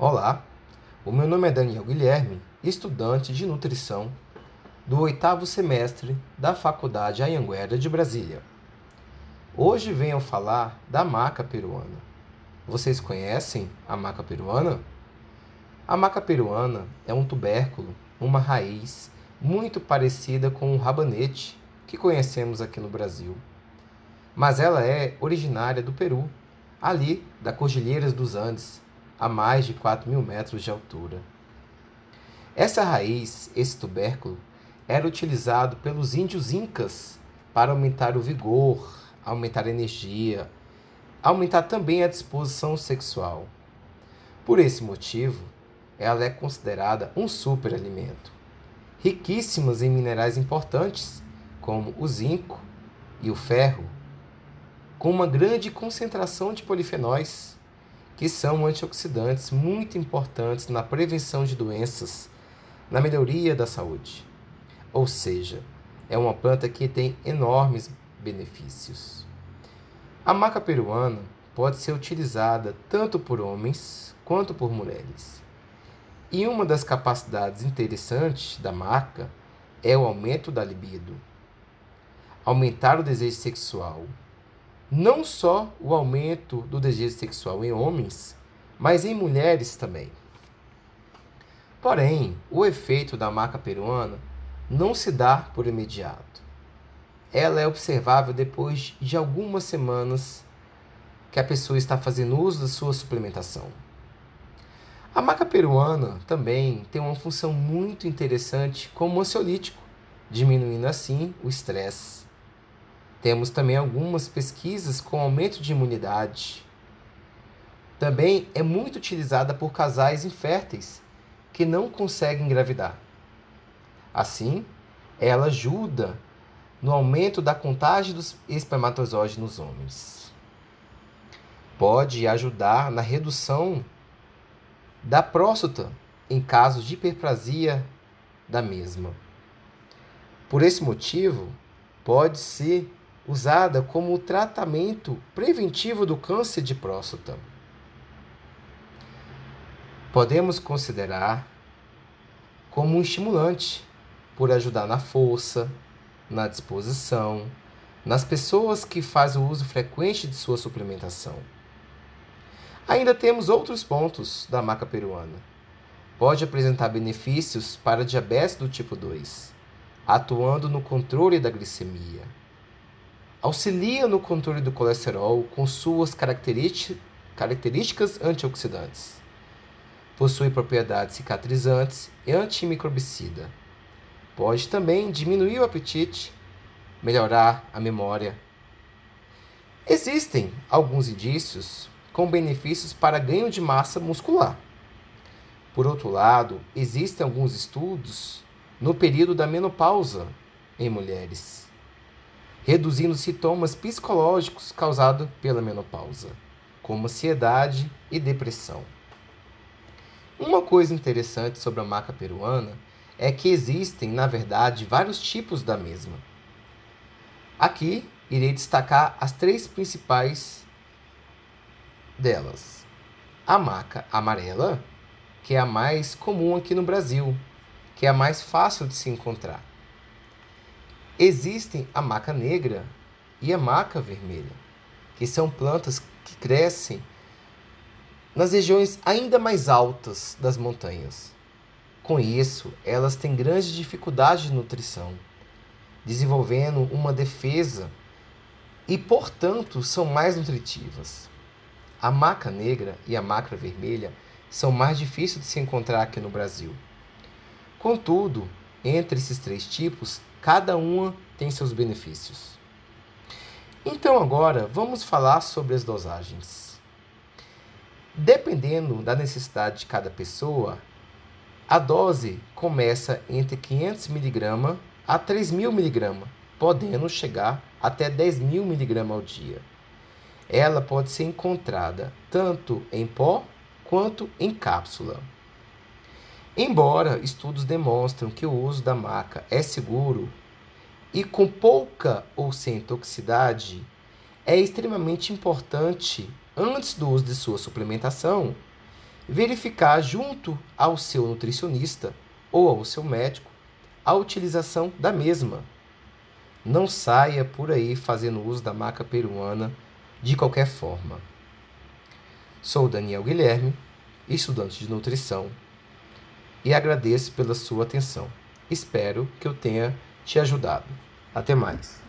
Olá, o meu nome é Daniel Guilherme, estudante de nutrição do oitavo semestre da Faculdade Anhanguera de Brasília. Hoje venho falar da maca peruana. Vocês conhecem a maca peruana? A maca peruana é um tubérculo, uma raiz muito parecida com o rabanete que conhecemos aqui no Brasil. Mas ela é originária do Peru, ali da Cordilheiras dos Andes, a mais de 4 mil metros de altura. Essa raiz, esse tubérculo, era utilizado pelos índios incas para aumentar o vigor, aumentar a energia, aumentar também a disposição sexual. Por esse motivo, ela é considerada um superalimento, riquíssimas em minerais importantes, como o zinco e o ferro, com uma grande concentração de polifenóis, que são antioxidantes muito importantes na prevenção de doenças, na melhoria da saúde. Ou seja, é uma planta que tem enormes benefícios. A maca peruana pode ser utilizada tanto por homens quanto por mulheres. E uma das capacidades interessantes da maca é o aumento da libido. Aumentar o desejo sexual, não só o aumento do desejo sexual em homens, mas em mulheres também. Porém, o efeito da maca peruana não se dá por imediato. Ela é observável depois de algumas semanas que a pessoa está fazendo uso da sua suplementação. A maca peruana também tem uma função muito interessante como ansiolítico, diminuindo assim o estresse temos também algumas pesquisas com aumento de imunidade. Também é muito utilizada por casais inférteis que não conseguem engravidar. Assim, ela ajuda no aumento da contagem dos espermatozoides nos homens. Pode ajudar na redução da próstata em casos de hiperplasia da mesma. Por esse motivo, pode ser usada como tratamento preventivo do câncer de próstata. Podemos considerar como um estimulante por ajudar na força, na disposição, nas pessoas que fazem o uso frequente de sua suplementação. Ainda temos outros pontos da maca peruana. Pode apresentar benefícios para diabetes do tipo 2, atuando no controle da glicemia Auxilia no controle do colesterol com suas características antioxidantes. Possui propriedades cicatrizantes e antimicrobicida. Pode também diminuir o apetite, melhorar a memória. Existem alguns indícios com benefícios para ganho de massa muscular. Por outro lado, existem alguns estudos no período da menopausa em mulheres reduzindo sintomas psicológicos causados pela menopausa, como ansiedade e depressão. Uma coisa interessante sobre a maca peruana é que existem, na verdade, vários tipos da mesma. Aqui irei destacar as três principais delas. A maca amarela, que é a mais comum aqui no Brasil, que é a mais fácil de se encontrar. Existem a maca negra e a maca vermelha, que são plantas que crescem nas regiões ainda mais altas das montanhas. Com isso, elas têm grande dificuldade de nutrição, desenvolvendo uma defesa e, portanto, são mais nutritivas. A maca negra e a maca vermelha são mais difíceis de se encontrar aqui no Brasil. Contudo, entre esses três tipos, cada uma tem seus benefícios. Então, agora vamos falar sobre as dosagens. Dependendo da necessidade de cada pessoa, a dose começa entre 500 mg a 3.000 mg, podendo chegar até 10.000 mg ao dia. Ela pode ser encontrada tanto em pó quanto em cápsula. Embora estudos demonstram que o uso da maca é seguro e com pouca ou sem toxicidade, é extremamente importante, antes do uso de sua suplementação, verificar junto ao seu nutricionista ou ao seu médico a utilização da mesma. Não saia por aí fazendo uso da maca peruana de qualquer forma. Sou Daniel Guilherme, estudante de nutrição, e agradeço pela sua atenção. Espero que eu tenha te ajudado. Até mais.